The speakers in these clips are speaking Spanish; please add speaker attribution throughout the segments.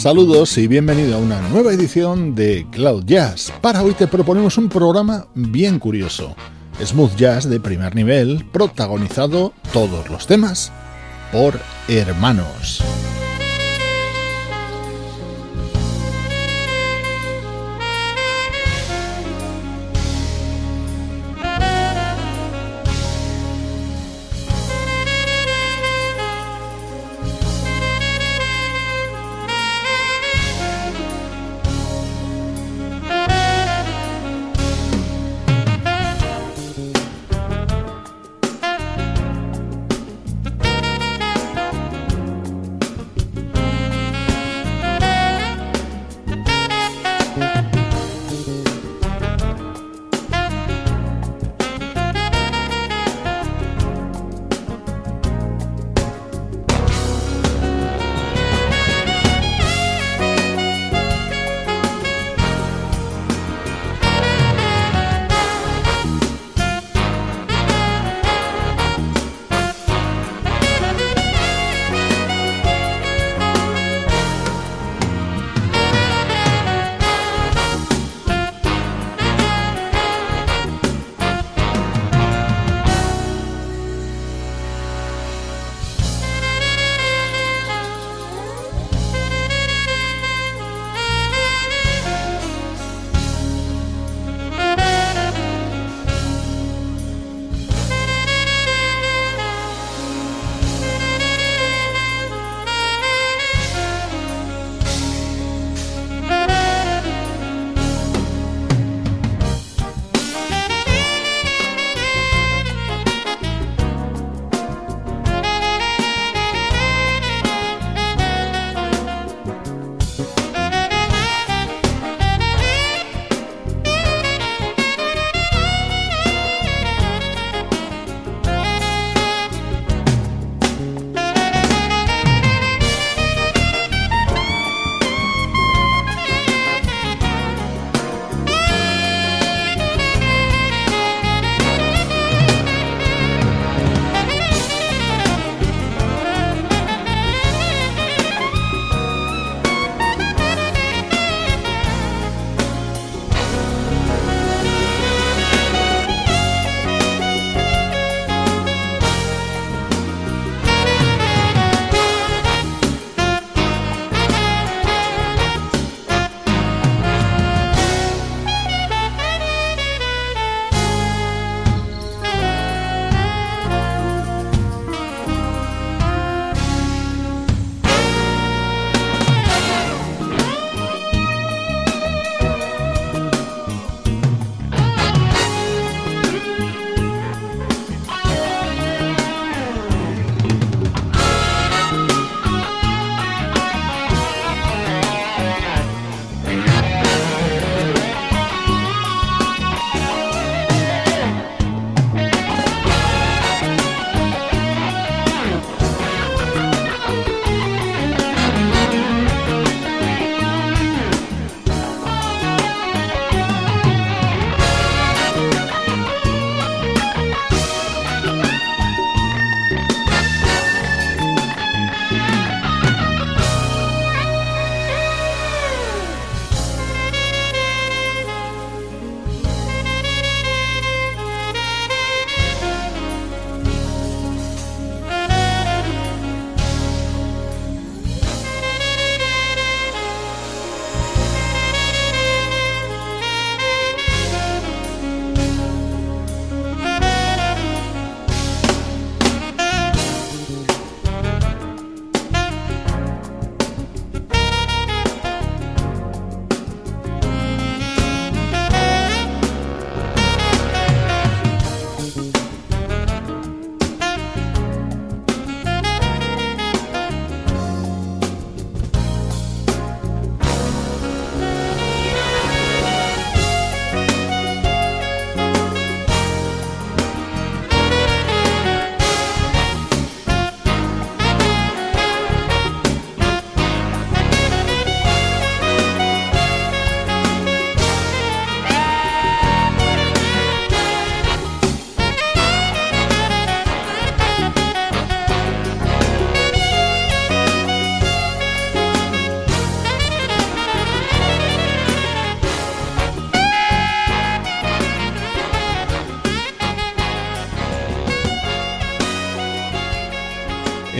Speaker 1: Saludos y bienvenido a una nueva edición de Cloud Jazz. Para hoy te proponemos un programa bien curioso. Smooth Jazz de primer nivel, protagonizado todos los temas por hermanos.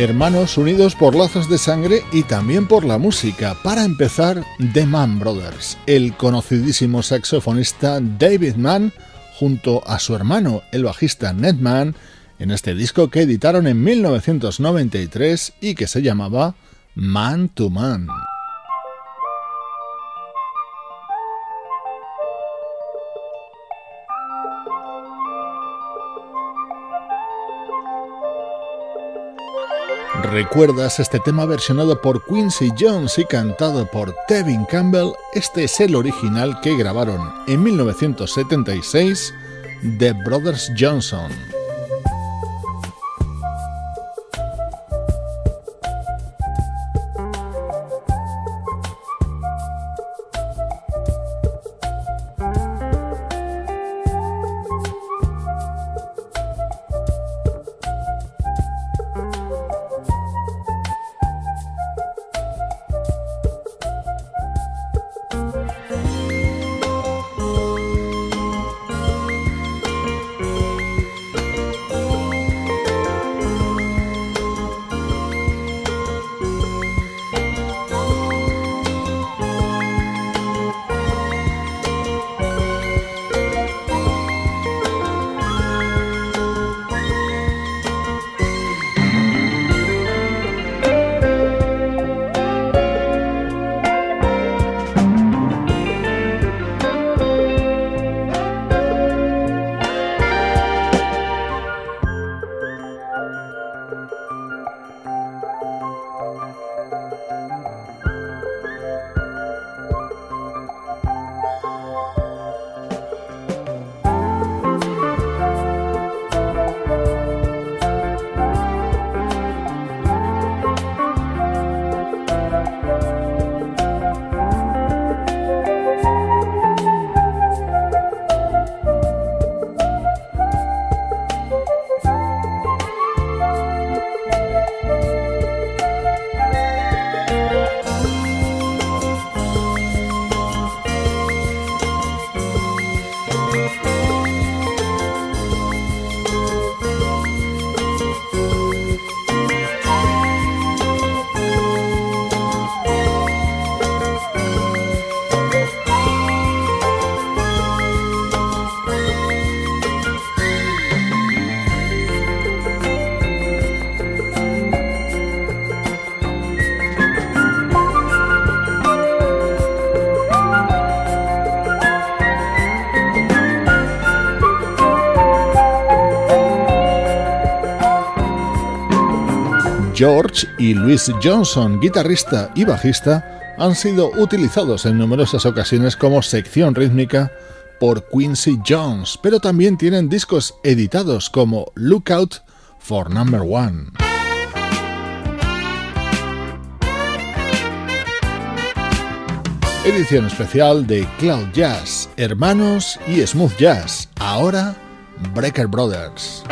Speaker 1: Hermanos unidos por lazos de sangre y también por la música. Para empezar, The Mann Brothers, el conocidísimo saxofonista David Mann junto a su hermano, el bajista Ned Mann, en este disco que editaron en 1993 y que se llamaba Man to Man. ¿Recuerdas este tema versionado por Quincy Jones y cantado por Tevin Campbell? Este es el original que grabaron en 1976 The Brothers Johnson. George y Louis Johnson, guitarrista y bajista, han sido utilizados en numerosas ocasiones como sección rítmica por Quincy Jones, pero también tienen discos editados como Lookout for Number One. Edición especial de Cloud Jazz, Hermanos y Smooth Jazz, ahora Breaker Brothers.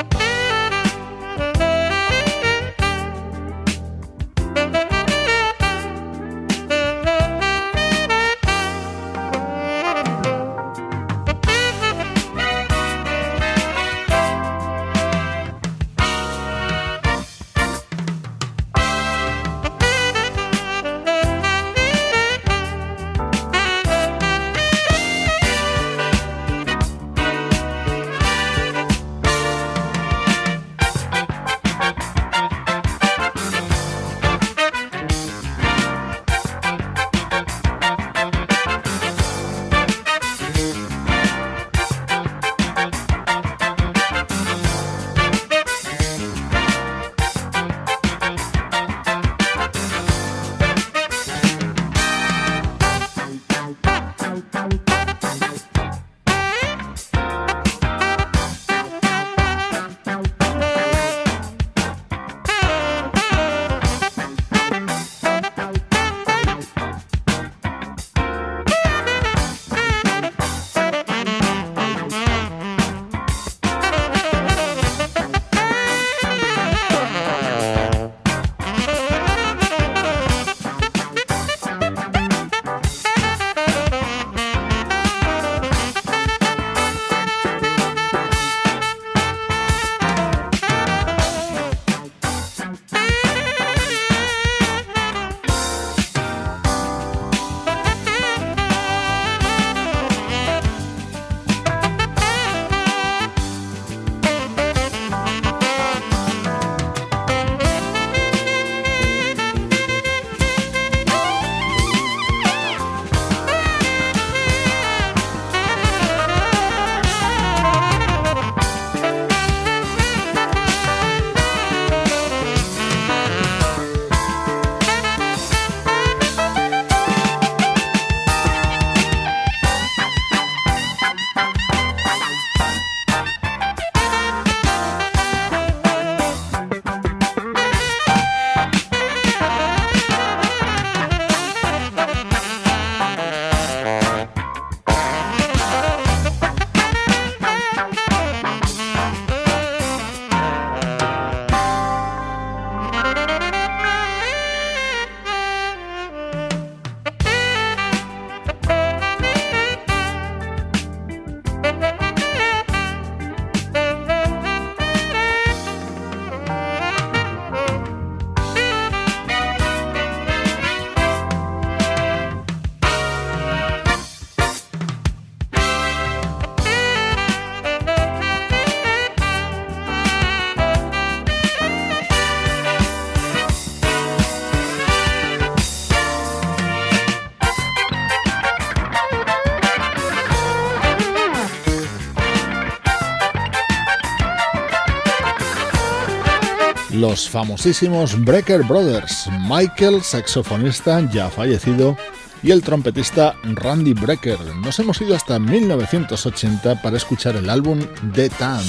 Speaker 2: Los famosísimos Breaker Brothers, Michael, saxofonista ya fallecido, y el trompetista Randy Brecker. Nos hemos ido hasta 1980 para escuchar el álbum The Tan.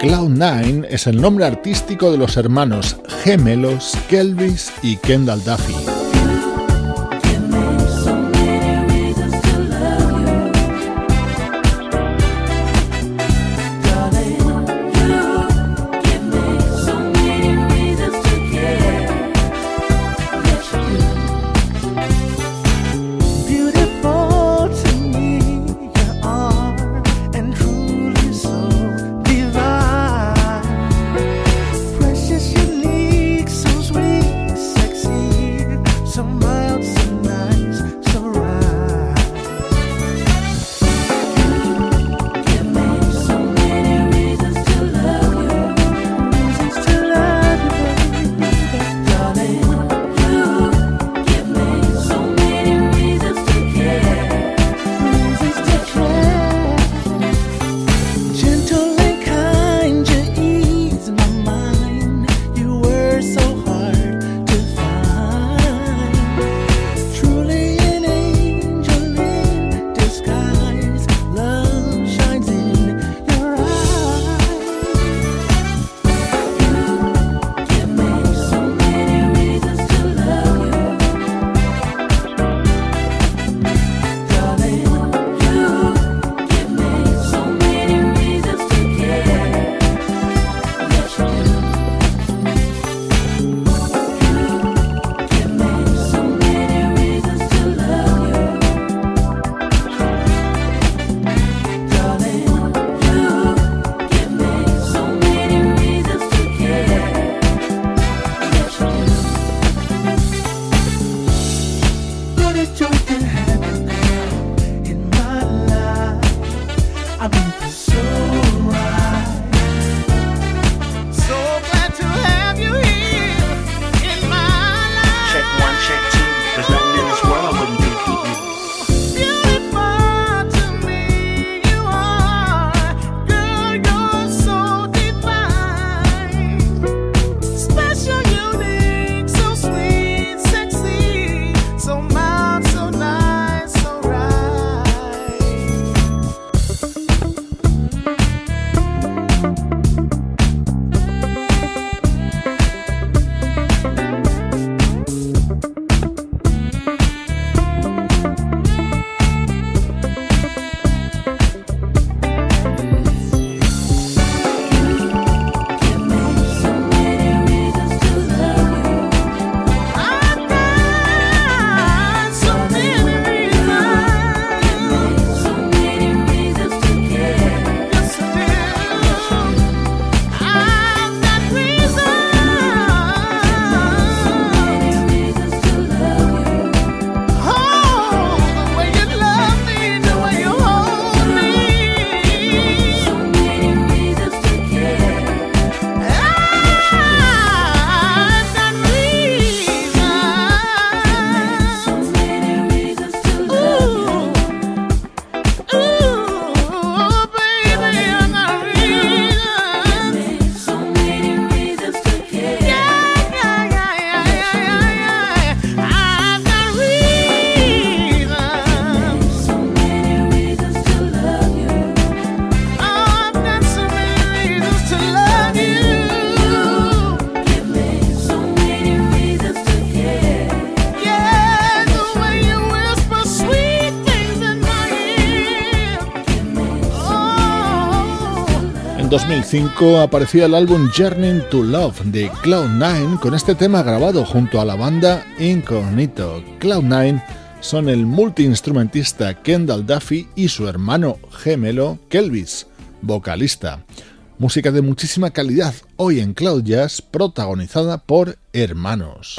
Speaker 2: Cloud9 es el nombre artístico de los hermanos gemelos Kelvis y Kendall Duffy. 2005 aparecía el álbum Journey to Love de Cloud9 con este tema grabado junto a la banda Incognito. Cloud9 son el multiinstrumentista Kendall Duffy y su hermano gemelo Kelvis, vocalista. Música de muchísima calidad hoy en Cloud Jazz protagonizada por hermanos.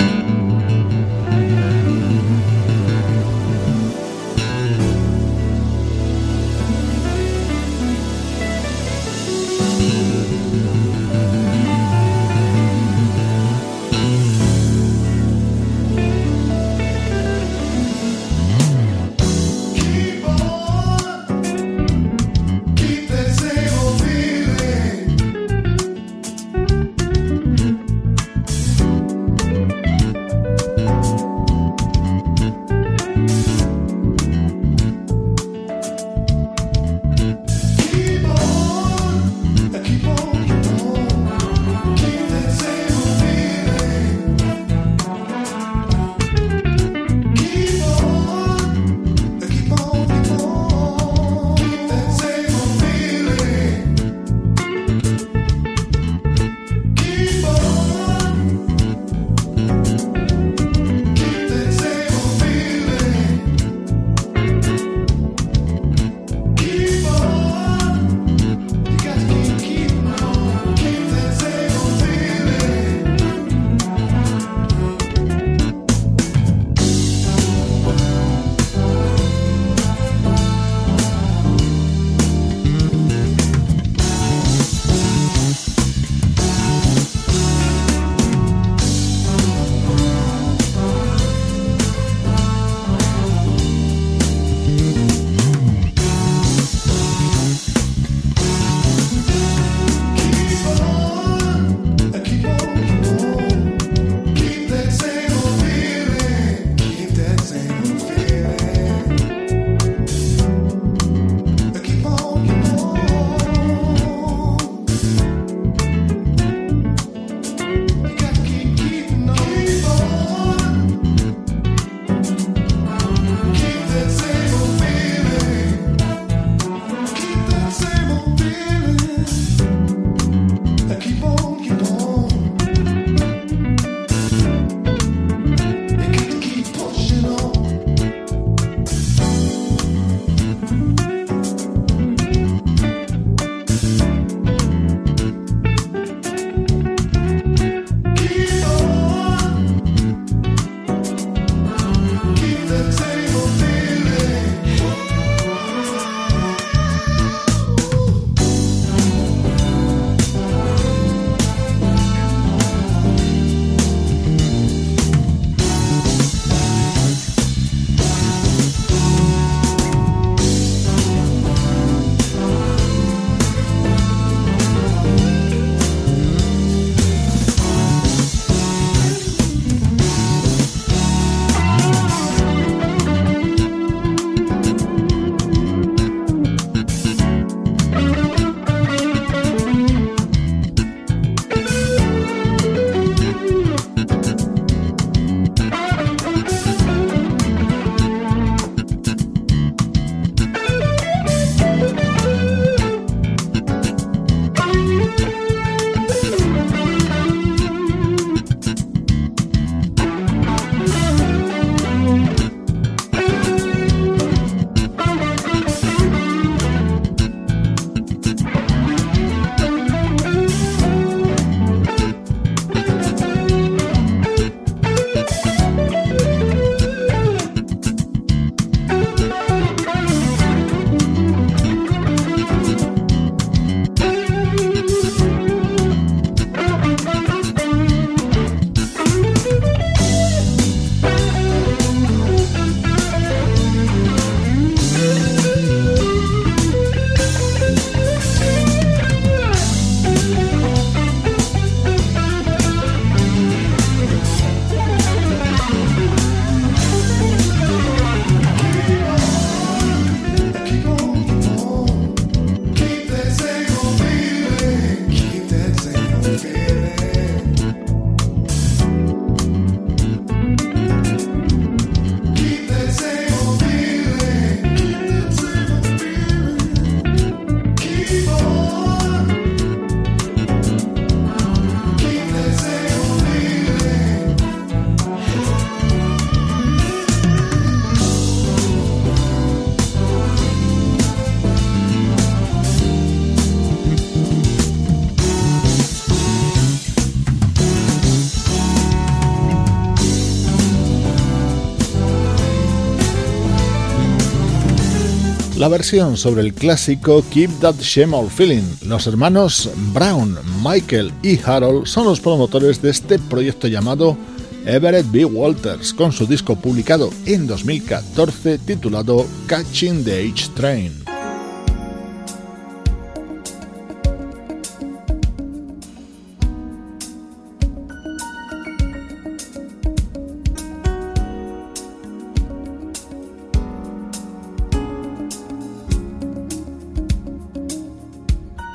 Speaker 1: La versión sobre el clásico Keep That Shame All Feeling. Los hermanos Brown, Michael y Harold son los promotores de este proyecto llamado Everett B. Walters, con su disco publicado en 2014 titulado Catching the H Train.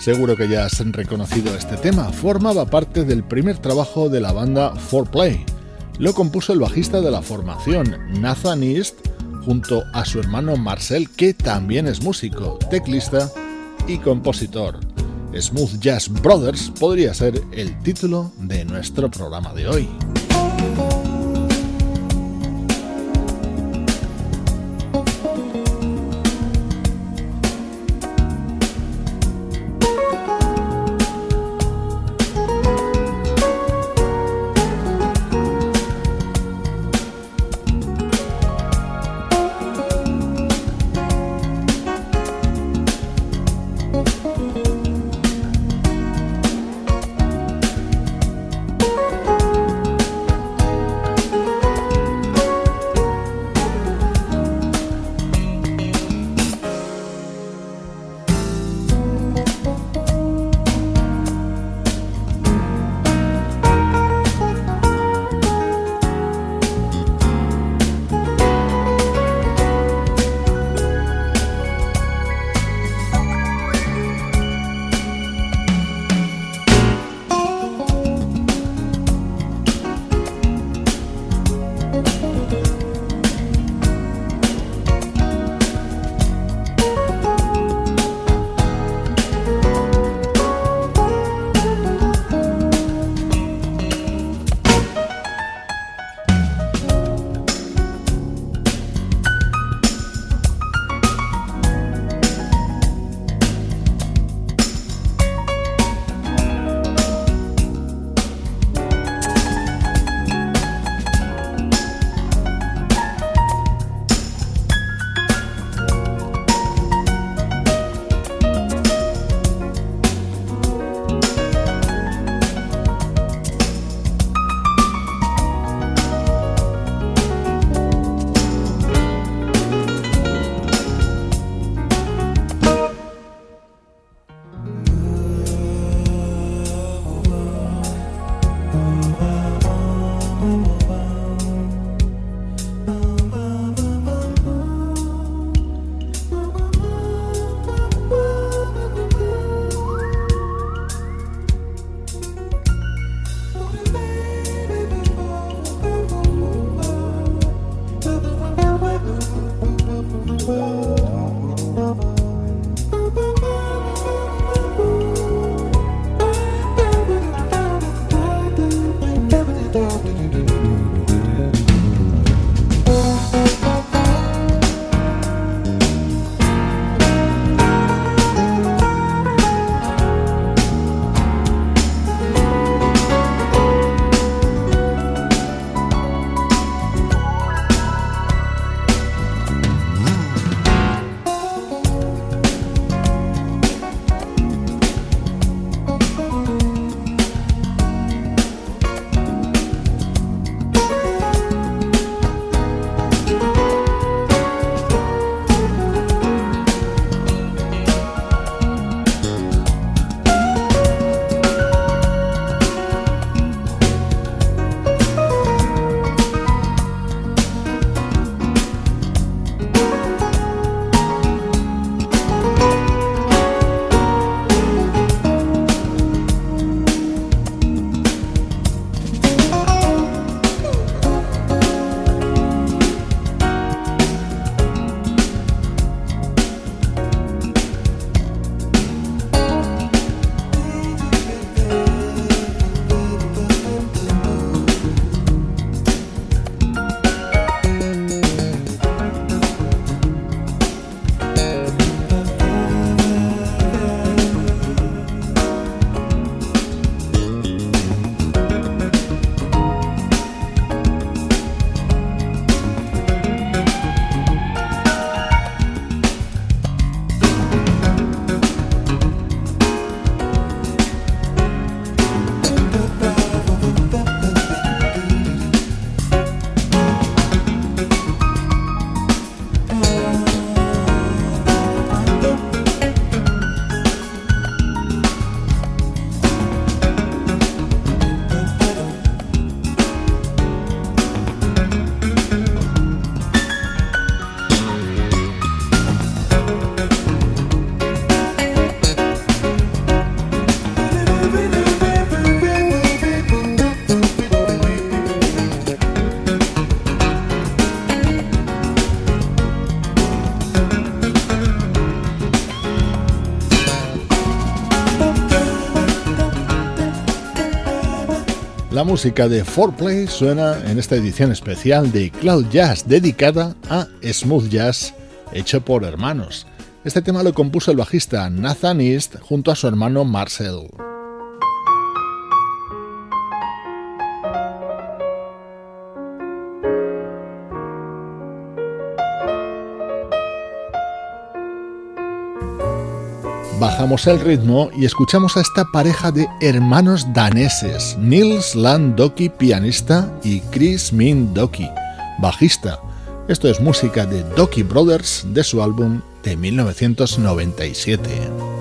Speaker 1: Seguro que ya has reconocido este tema, formaba parte del primer trabajo de la banda 4Play. Lo compuso el bajista de la formación, Nathan East, junto a su hermano Marcel, que también es músico, teclista y compositor. Smooth Jazz Brothers podría ser el título de nuestro programa de hoy. Música de 4Play suena en esta edición especial de Cloud Jazz dedicada a smooth jazz hecho por hermanos. Este tema lo compuso el bajista Nathan East junto a su hermano Marcel. Bajamos el ritmo y escuchamos a esta pareja de hermanos daneses, Nils Land Doki, pianista, y Chris Min Doki, bajista. Esto es música de Doki Brothers de su álbum de 1997.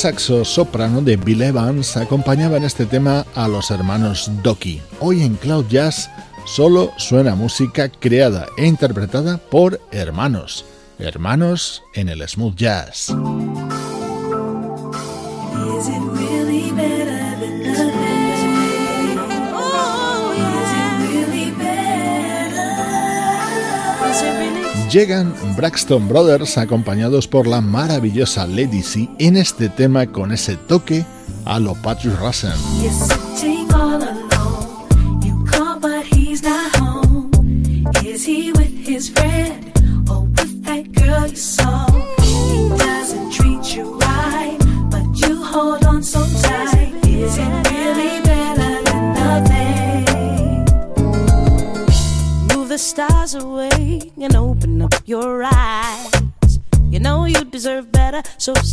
Speaker 2: saxo soprano de Bill Evans acompañaba en este tema a los hermanos Doki. Hoy en Cloud Jazz solo suena música creada e interpretada por hermanos. Hermanos en el smooth jazz. Llegan Braxton Brothers acompañados por la maravillosa Lady C en este tema con ese toque a lo Patrick Russell.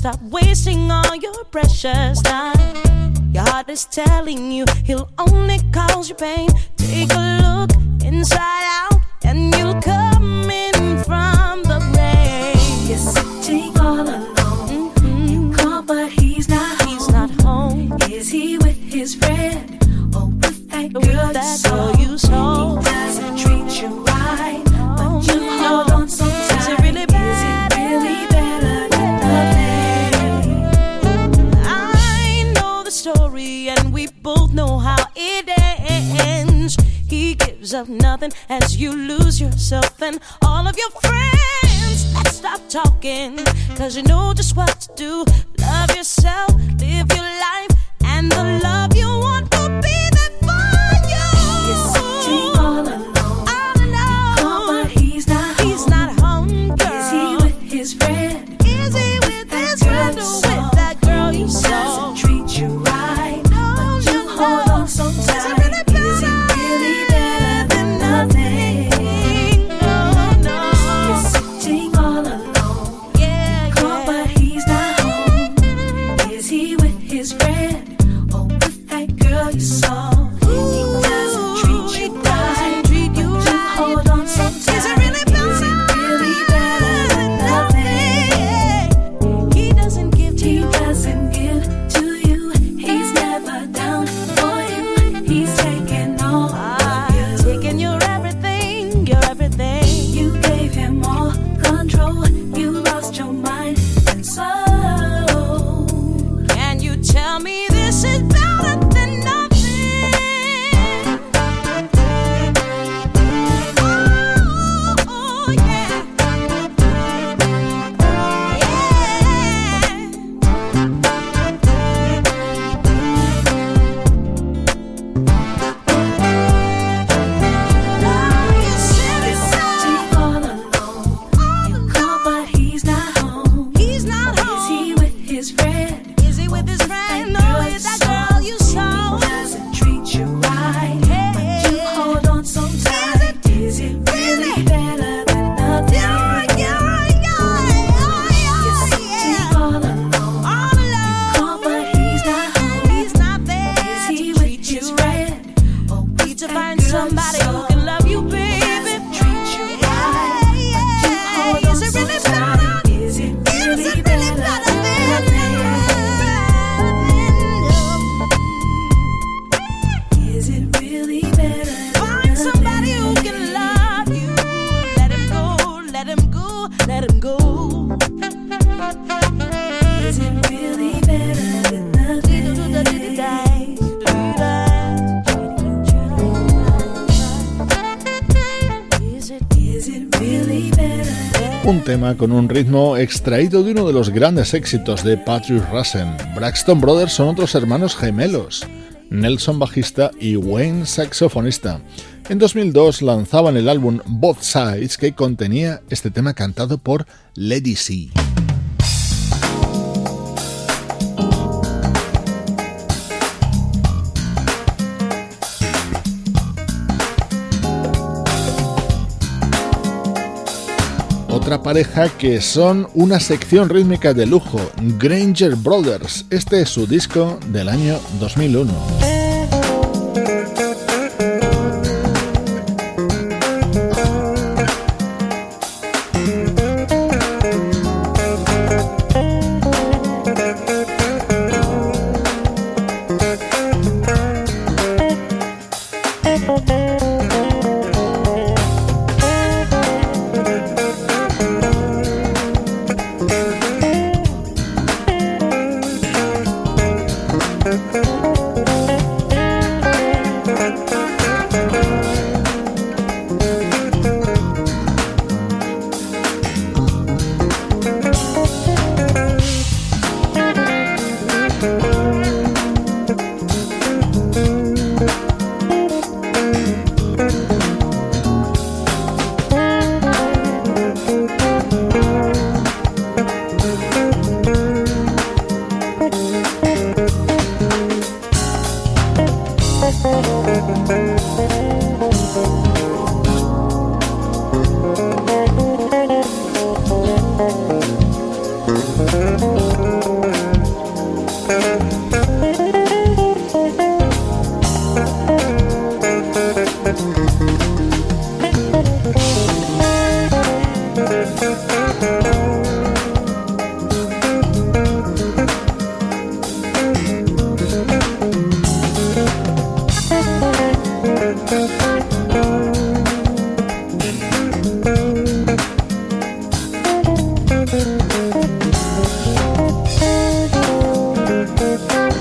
Speaker 2: Stop wasting all your precious time. Your heart is telling you he'll only cause you pain. Take a look inside out, and you'll come. you lose yourself and all of your friends. Let's stop talking, cause you know just what to do. Love yourself, live your life, and the love you con un ritmo extraído de uno de los grandes éxitos de Patrick Russell. Braxton Brothers son otros hermanos gemelos, Nelson bajista y Wayne saxofonista. En 2002 lanzaban el álbum Both Sides que contenía este tema cantado por Lady C. otra pareja que son una sección rítmica de lujo, Granger Brothers. Este es su disco del año 2001.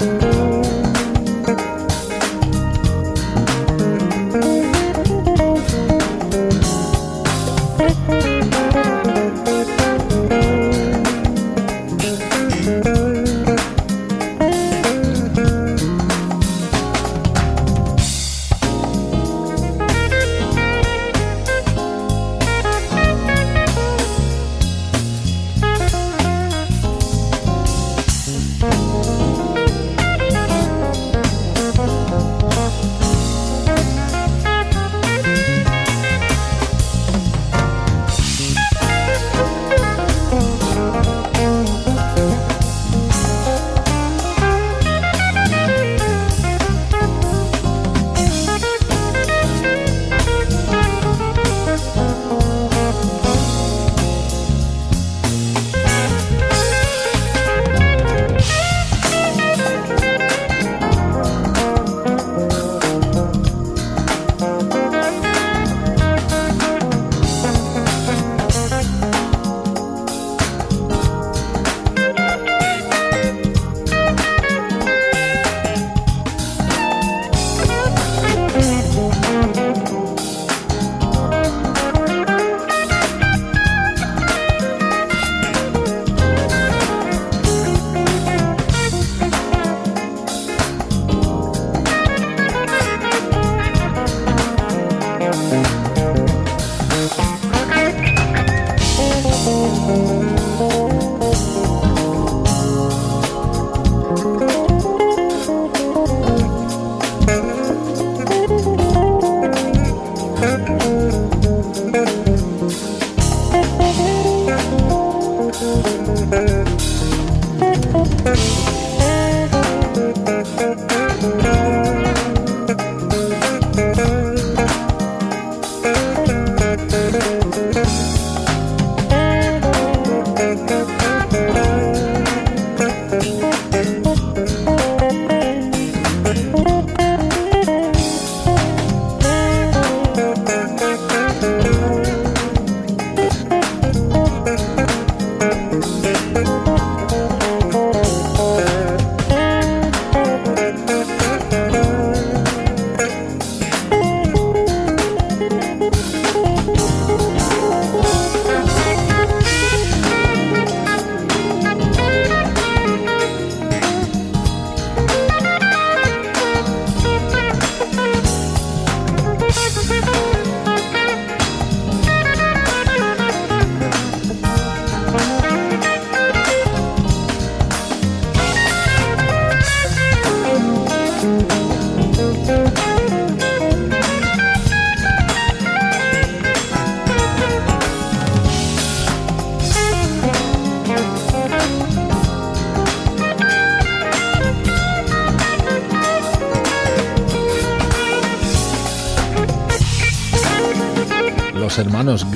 Speaker 1: Hermanos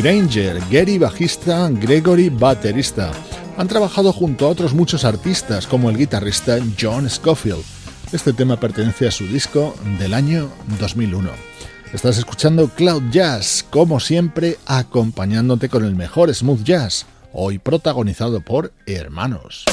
Speaker 1: Granger, Gary bajista, Gregory baterista. Han trabajado junto a otros muchos artistas como el guitarrista John Scofield. Este tema pertenece a su disco del año 2001. Estás escuchando Cloud Jazz, como siempre, acompañándote con el mejor smooth jazz, hoy protagonizado por hermanos.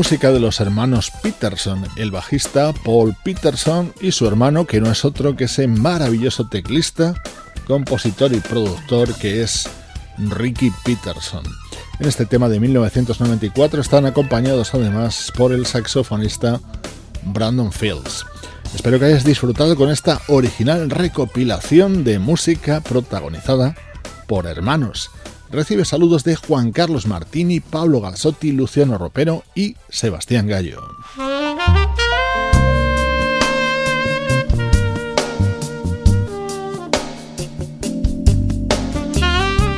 Speaker 1: Música de los hermanos Peterson, el bajista Paul Peterson y su hermano, que no es otro que ese maravilloso teclista, compositor y productor que es Ricky Peterson. En este tema de 1994 están acompañados además por el saxofonista Brandon Fields. Espero que hayas disfrutado con esta original recopilación de música protagonizada por hermanos. Recibe saludos de Juan Carlos Martini, Pablo Galzotti, Luciano Ropero y Sebastián Gallo.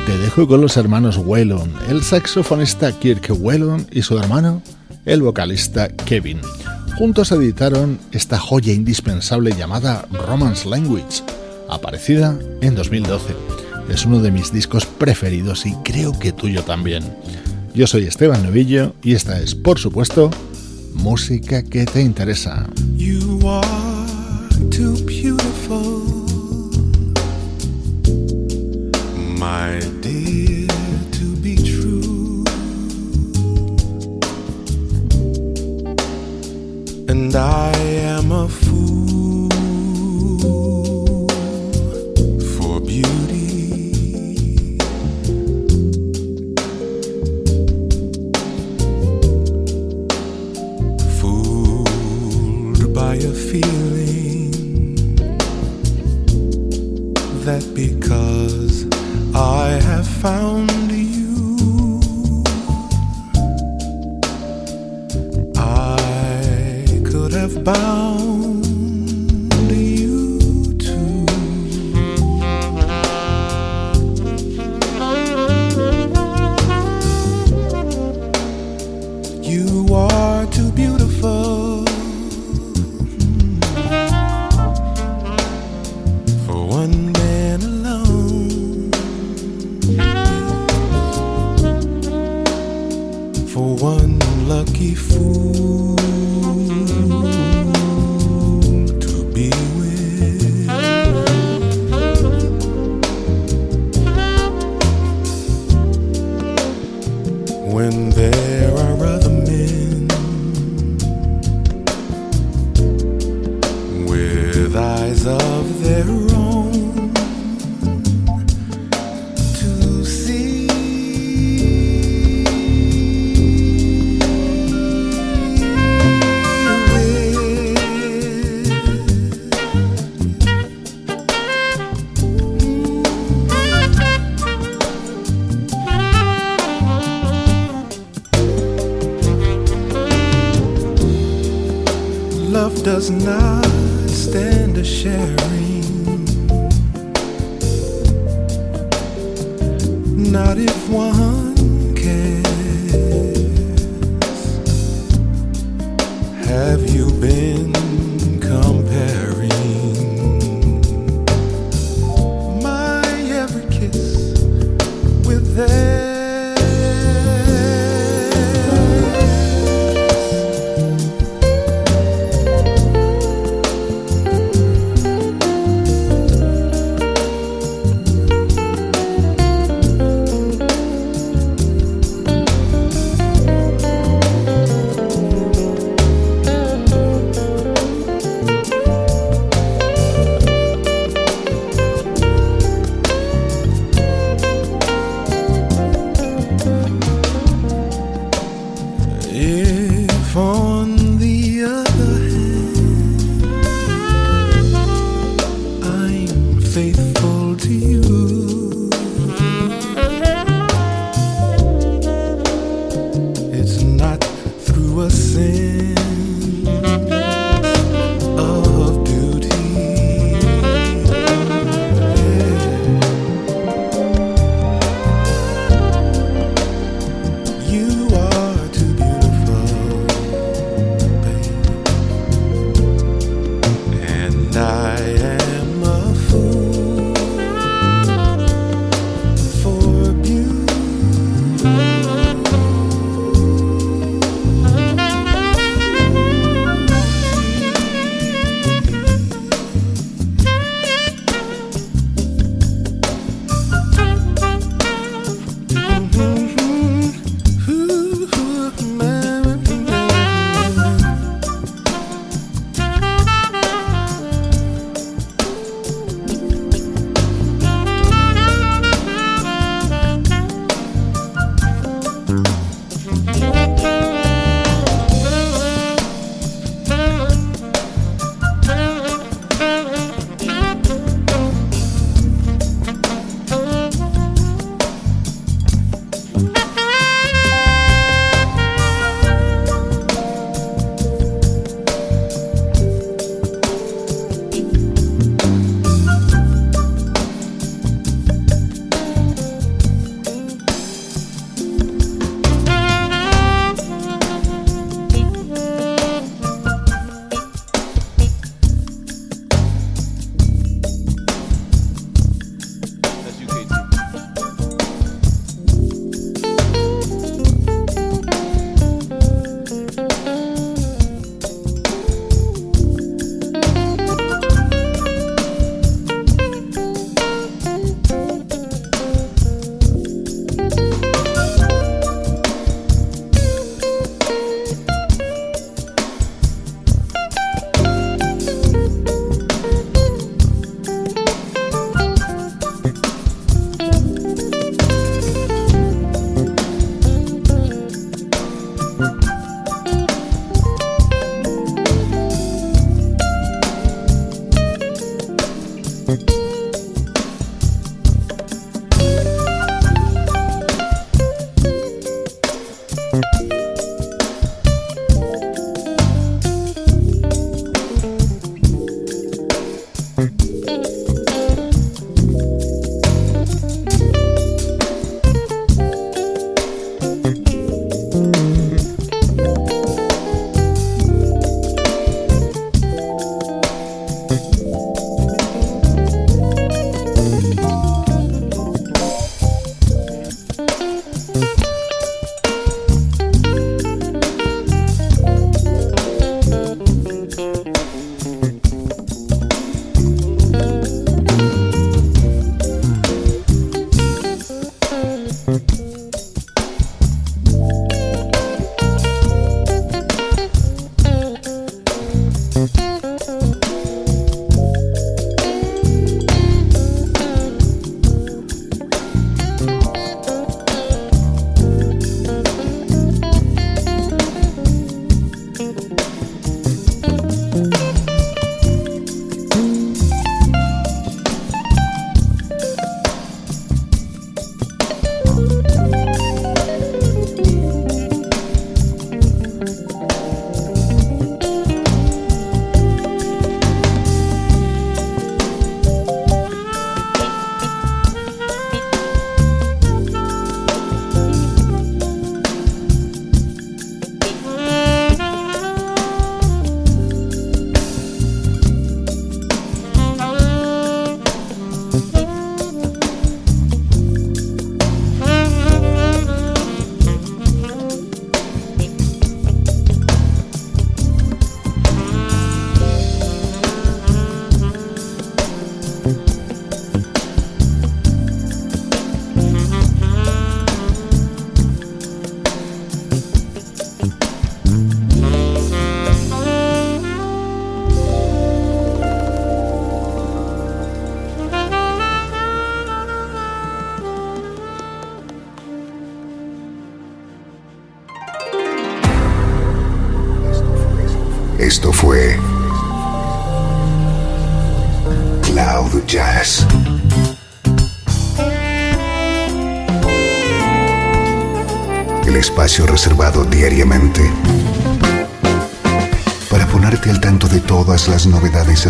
Speaker 1: Te dejo con los hermanos Whelan, el saxofonista Kirk Whelan y su hermano, el vocalista Kevin. Juntos editaron esta joya indispensable llamada Romance Language, aparecida en 2012. Es uno de mis discos preferidos y creo que tuyo también. Yo soy Esteban Novillo y esta es, por supuesto, música que te interesa.
Speaker 3: You are too beautiful, found